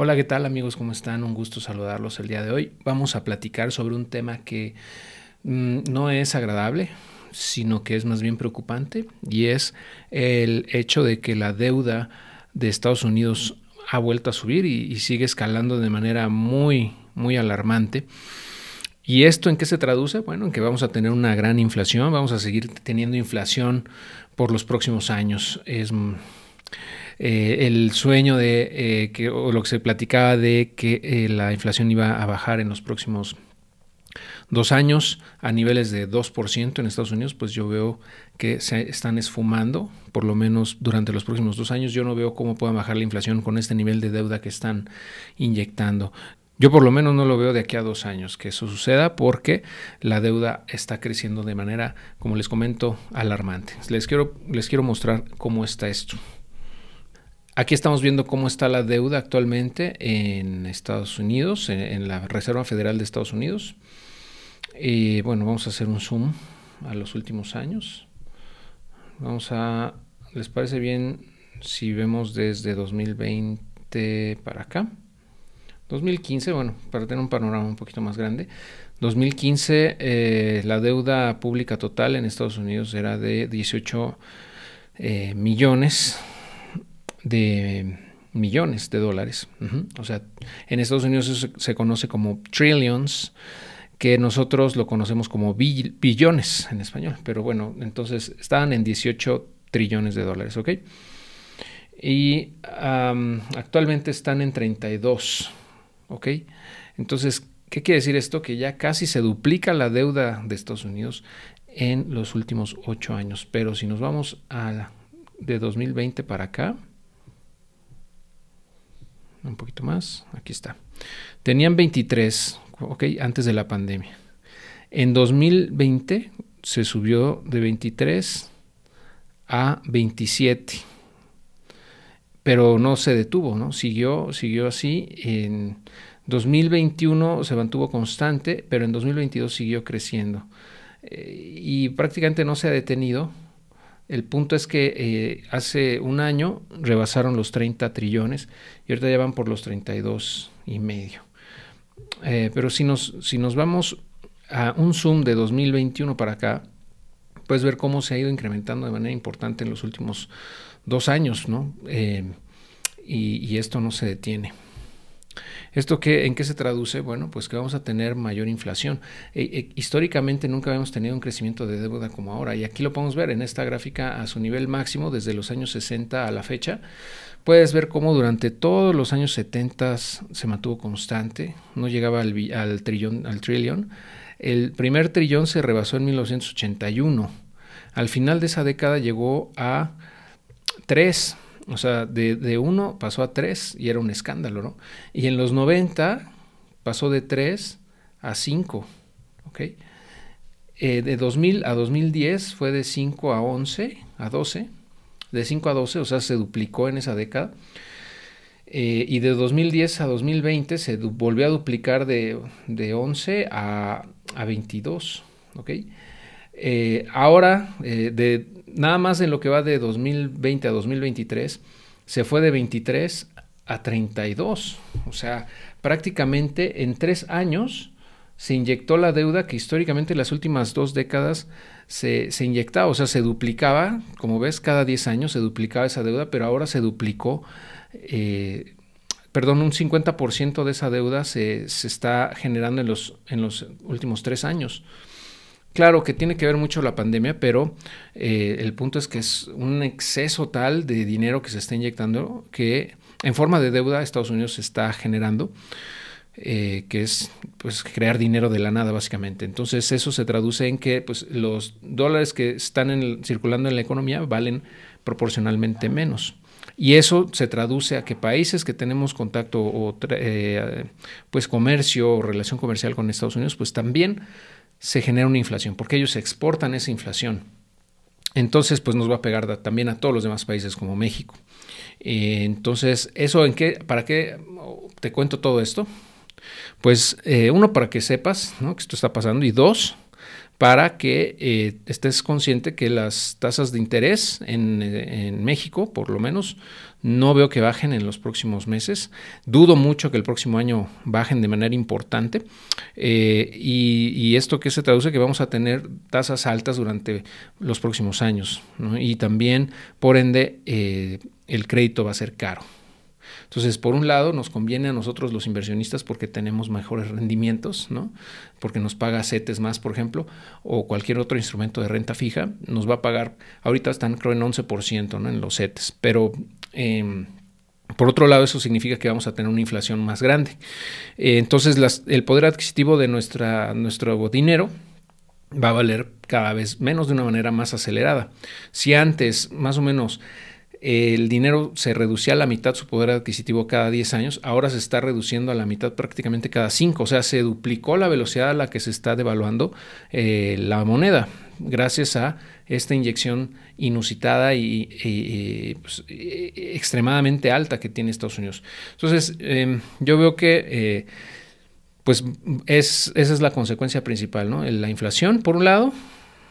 Hola, ¿qué tal amigos? ¿Cómo están? Un gusto saludarlos el día de hoy. Vamos a platicar sobre un tema que mm, no es agradable, sino que es más bien preocupante, y es el hecho de que la deuda de Estados Unidos ha vuelto a subir y, y sigue escalando de manera muy, muy alarmante. ¿Y esto en qué se traduce? Bueno, en que vamos a tener una gran inflación, vamos a seguir teniendo inflación por los próximos años. Es eh, el sueño de eh, que, o lo que se platicaba de que eh, la inflación iba a bajar en los próximos dos años a niveles de 2% en Estados Unidos, pues yo veo que se están esfumando, por lo menos durante los próximos dos años. Yo no veo cómo pueda bajar la inflación con este nivel de deuda que están inyectando. Yo por lo menos no lo veo de aquí a dos años que eso suceda porque la deuda está creciendo de manera, como les comento, alarmante. Les quiero, les quiero mostrar cómo está esto. Aquí estamos viendo cómo está la deuda actualmente en Estados Unidos, en, la Reserva Federal de Estados Unidos. Y bueno, vamos a hacer un zoom a los últimos años. Vamos a, ¿les parece bien si vemos desde 2020 para acá? 2015, bueno, para tener un panorama un poquito más grande. 2015, eh, la deuda pública total en Estados Unidos era de 18 eh, millones de millones de dólares. O sea, en Estados Unidos eso se, conoce como trillions, que nosotros lo conocemos como billones en español. Pero bueno, entonces estaban en 18 trillones de dólares, ¿ok? Y actualmente están en 32, ¿ok? Entonces, ¿qué quiere decir esto? Que ya casi se duplica la deuda de Estados Unidos en los últimos 8 años. Pero si nos vamos a de 2020 para acá, un poquito más, aquí está. Tenían 23, ok, antes de la pandemia. En 2020 se subió de 23 a 27, pero no se detuvo, ¿no? Siguió, siguió así. En 2021 se mantuvo constante, pero en 2022 siguió creciendo. Eh, y prácticamente no se ha detenido el punto es que eh, hace un año rebasaron los 30 trillones y ahorita ya van por los 32 y medio. Eh, pero si nos, si nos vamos a un zoom de 2021 para acá, puedes ver cómo se ha ido incrementando de manera importante en los últimos dos años, ¿no? Eh, y esto no se detiene. ¿Esto qué, en qué se traduce? Bueno, pues que vamos a tener mayor inflación. E, e, históricamente nunca habíamos tenido un crecimiento de deuda como ahora y aquí lo podemos ver en esta gráfica a su nivel máximo desde los años 60 a la fecha. Puedes ver cómo durante todos los años 70 se mantuvo constante, no llegaba al, al trillón, al trillón. El primer trillón se rebasó en 1981. Al final de esa década llegó a 3 o sea, de, de uno pasó a tres y era un escándalo, ¿no? Y en los 90 pasó de 3 a 5, ¿ok? Eh, de 2000 a 2010 fue de 5 a 11, a 12, de 5 a 12, o sea, se duplicó en esa década. Eh, y de 2010 a 2020 se volvió a duplicar de, de 11 a, a, 22, ¿ok? Eh, ahora, de nada más en lo que va de 2020 a 2023, se fue de 23 a 32. O sea, prácticamente en tres años se inyectó la deuda que históricamente en las últimas dos décadas se, inyectaba, o sea, se duplicaba, como ves, cada 10 años se duplicaba esa deuda, pero ahora se duplicó, eh, perdón, un 50% de esa deuda se, se, está generando en los, en los últimos tres años. Claro que tiene que ver mucho la pandemia, pero eh, el punto es que es un exceso tal de dinero que se está inyectando que en forma de deuda Estados Unidos está generando. Eh, que es pues crear dinero de la nada básicamente. Entonces eso se traduce en que pues, los dólares que están circulando en la economía valen proporcionalmente menos. Y eso se traduce a que países que tenemos contacto o eh, pues comercio o relación comercial con Estados Unidos, pues también se genera una inflación, porque ellos exportan esa inflación. Entonces, pues nos va a pegar también a todos los demás países como México. Eh, entonces, ¿eso en qué? ¿Para qué te cuento todo esto? Pues, eh, uno, para que sepas que esto está pasando, y dos, para que eh, estés consciente que las tasas de interés en, en, México, por lo menos, no veo que bajen en los próximos meses. Dudo mucho que el próximo año bajen de manera importante. Eh, y, esto que se traduce que vamos a tener tasas altas durante los próximos años. Y también, por ende, eh, el crédito va a ser caro. Entonces, por un lado, nos conviene a nosotros los inversionistas porque tenemos mejores rendimientos, ¿no? Porque nos paga CETES más, por ejemplo, o cualquier otro instrumento de renta fija, nos va a pagar, ahorita están creo en 11%, ¿no? En los CETES, pero... Em, por otro lado, eso significa que vamos a tener una inflación más grande. Eh, entonces, el poder adquisitivo de nuestra, nuestro dinero va a valer cada vez menos de una manera más acelerada. Si antes, más o menos, el dinero se reducía a la mitad su poder adquisitivo cada 10 años, ahora se está reduciendo a la mitad prácticamente cada 5, o sea, se duplicó la velocidad a la que se está devaluando eh, la moneda gracias a esta inyección inusitada y, pues, extremadamente alta que tiene Estados Unidos. Entonces, em, yo veo que... Eh, pues es, esa es la consecuencia principal, ¿no? La inflación, por un lado,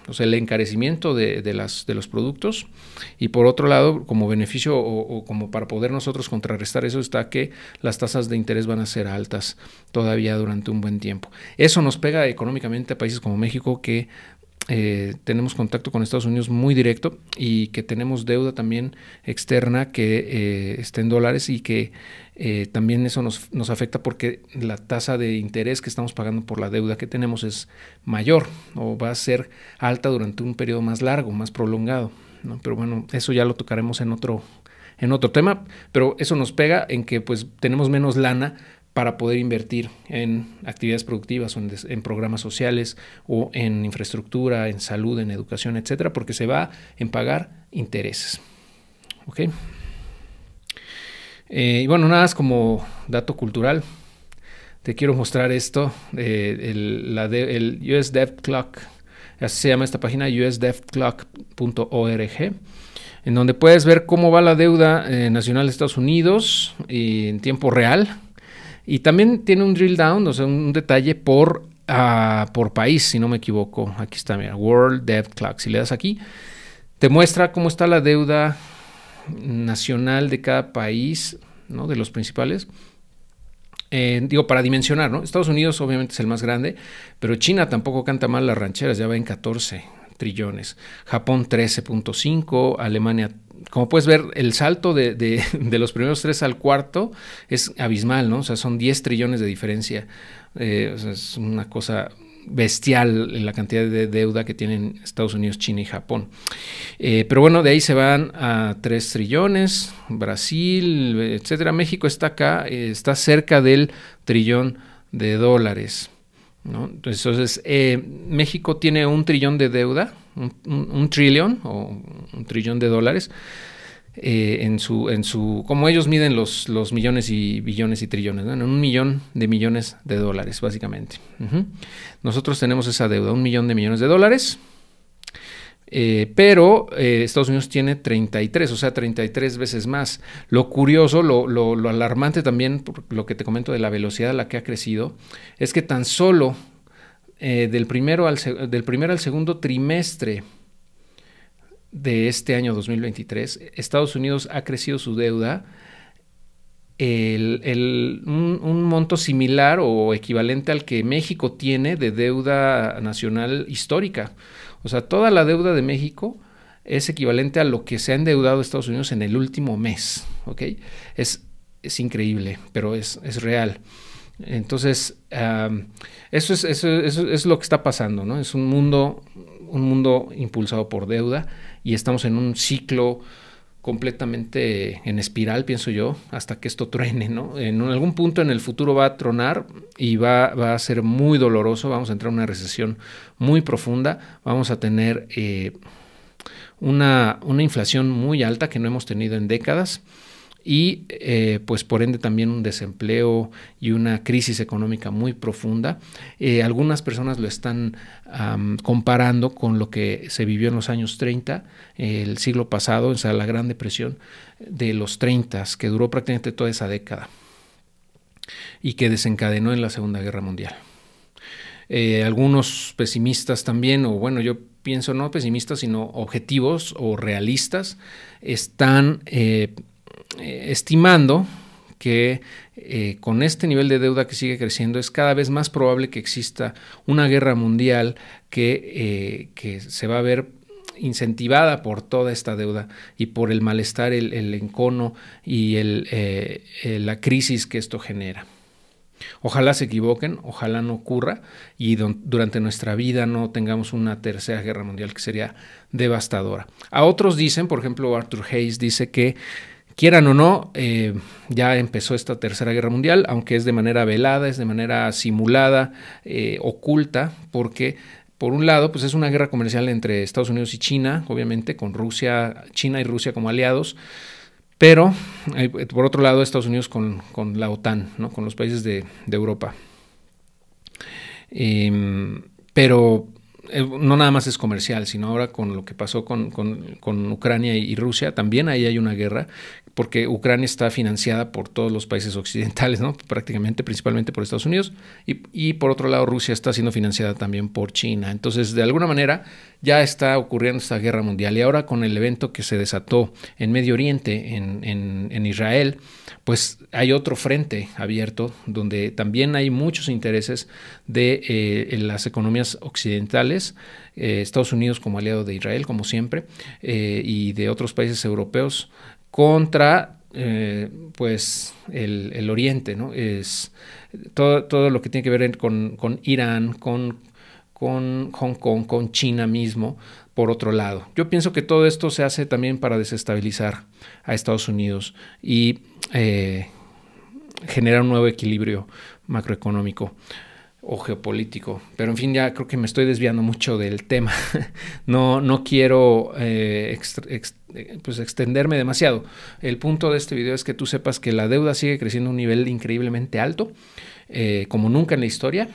o sea, el encarecimiento de, las, de los productos y por otro lado, como beneficio o, como para poder nosotros contrarrestar eso está que las tasas de interés van a ser altas todavía durante un buen tiempo. Eso nos pega económicamente a países como México que eh, tenemos contacto con Estados Unidos muy directo y que tenemos deuda también externa que eh, está en dólares y que eh, también eso nos, nos, afecta porque la tasa de interés que estamos pagando por la deuda que tenemos es mayor o va a ser alta durante un periodo más largo, más prolongado. ¿no? Pero bueno, eso ya lo tocaremos en otro, en otro tema, pero eso nos pega en que pues tenemos menos lana para poder invertir en actividades productivas o en, programas sociales o en infraestructura, en salud, en educación, etcétera, porque se va en pagar intereses. ¿Ok? Eh, y bueno, nada más como dato cultural, te quiero mostrar esto, eh, el, la US Dev Clock, así se llama esta página, usdevclock.org, en donde puedes ver cómo va la deuda eh, nacional de Estados Unidos en tiempo real. Y también tiene un drill down, o sea, un detalle por, uh, por país, si no me equivoco. Aquí está, mira, World Debt Clock. Si le das aquí, te muestra cómo está la deuda nacional de cada país, ¿no? de los principales. Eh, digo, para dimensionar, ¿no? Estados Unidos obviamente es el más grande, pero China tampoco canta mal las rancheras, ya va en 14 trillones. Japón 13.5, Alemania, como puedes ver, el salto de, de, los primeros tres al cuarto es abismal, ¿no? O sea, son 10 trillones de diferencia. Eh, o sea, es una cosa bestial la cantidad de deuda que tienen Estados Unidos, China y Japón. Eh, pero bueno, de ahí se van a 3 trillones, Brasil, etcétera. México está acá, eh, está cerca del trillón de dólares. Entonces, México tiene un trillón de deuda, un, trillón o un trillón de dólares. Eh, en, su, en su, como ellos miden los, los millones y billones y trillones, en un millón de millones de dólares, básicamente. Nosotros tenemos esa deuda, un millón de millones de dólares, eh, pero eh, Estados Unidos tiene 33, o sea, 33 veces más. Lo curioso, lo, lo, lo, alarmante también, por lo que te comento de la velocidad a la que ha crecido, es que tan solo del, primero al, del primero al segundo trimestre de este año 2023, Estados Unidos ha crecido su deuda el, un, monto similar o equivalente al que México tiene de deuda nacional histórica. O sea, toda la deuda de México es equivalente a lo que se ha endeudado Estados Unidos en el último mes. ¿ok? Es, es increíble, pero es, es real. Entonces, eso, es, eso, eso, es lo que está pasando, ¿no? Es un mundo, un mundo impulsado por deuda y estamos en un ciclo completamente en espiral, pienso yo, hasta que esto truene, ¿no? En algún punto en el futuro va a tronar y va, a ser muy doloroso, vamos a entrar en una recesión muy profunda, vamos a tener eh, una, una inflación muy alta que no hemos tenido en décadas y eh, pues por ende también un desempleo y una crisis económica muy profunda. Eh, algunas personas lo están comparando con lo que se vivió en los años 30, el siglo pasado, o sea, la Gran Depresión de los 30, que duró prácticamente toda esa década y que desencadenó en la Segunda Guerra Mundial. Eh, algunos pesimistas también, o bueno, yo pienso no pesimistas, sino objetivos o realistas, están eh, estimando que eh, con este nivel de deuda que sigue creciendo es cada vez más probable que exista una guerra mundial que, que se va a ver incentivada por toda esta deuda y por el malestar, el, encono y el, la crisis que esto genera. Ojalá se equivoquen, ojalá no ocurra y durante nuestra vida no tengamos una tercera guerra mundial que sería devastadora. A otros dicen, por ejemplo, Arthur Hayes dice que quieran o no, eh, ya empezó esta tercera guerra mundial, aunque es de manera velada, es de manera simulada, eh, oculta, porque por un lado, pues es una guerra comercial entre Estados Unidos y China, obviamente, con Rusia, China y Rusia como aliados. Pero, eh, por otro lado, Estados Unidos con, la OTAN, ¿no? con los países de, Europa. Em, pero eh, no nada más es comercial, sino ahora con lo que pasó con, Ucrania y Rusia, también ahí hay una guerra, porque Ucrania está financiada por todos los países occidentales, ¿no? prácticamente, principalmente por Estados Unidos, y, por otro lado Rusia está siendo financiada también por China. Entonces, de alguna manera, ya está ocurriendo esta guerra mundial. Y ahora con el evento que se desató en Medio Oriente, en Israel, pues hay otro frente abierto donde también hay muchos intereses de eh, las economías occidentales, eh, Estados Unidos como aliado de Israel, como siempre, eh, y de otros países europeos contra pues el, Oriente, ¿no? Es todo, lo que tiene que ver con, Irán, con, Hong Kong, con China mismo, por otro lado. Yo pienso que todo esto se hace también para desestabilizar a Estados Unidos y eh, generar un nuevo equilibrio macroeconómico o geopolítico. Pero en fin, ya creo que me estoy desviando mucho del tema. no, no quiero eh, pues extenderme demasiado. El punto de este video es que tú sepas que la deuda sigue creciendo a un nivel increíblemente alto, eh, como nunca en la historia,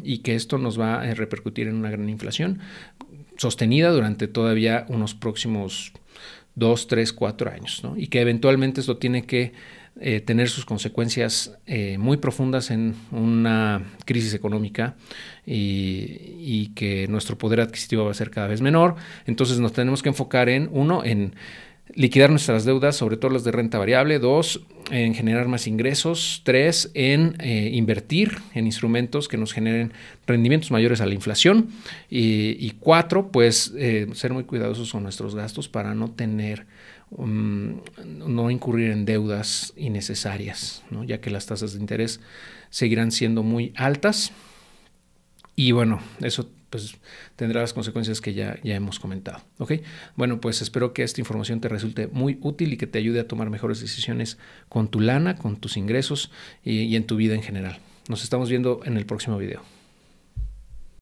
y que esto nos va a repercutir en una gran inflación sostenida durante todavía unos próximos dos, tres, cuatro años, ¿no? y que eventualmente esto tiene que eh, tener sus consecuencias eh, muy profundas en una crisis económica y, y, que nuestro poder adquisitivo va a ser cada vez menor. Entonces nos tenemos que enfocar en, uno, en liquidar nuestras deudas, sobre todo las de renta variable. Dos, en generar más ingresos. Tres, en eh, invertir en instrumentos que nos generen rendimientos mayores a la inflación. Y, cuatro, pues eh, ser muy cuidadosos con nuestros gastos para no tener, um, no incurrir en deudas innecesarias, ya que las tasas de interés seguirán siendo muy altas. Y bueno, eso pues tendrá las consecuencias que ya, ya hemos comentado. ¿ok? Bueno, pues espero que esta información te resulte muy útil y que te ayude a tomar mejores decisiones con tu lana, con tus ingresos y, y en tu vida en general. Nos estamos viendo en el próximo video.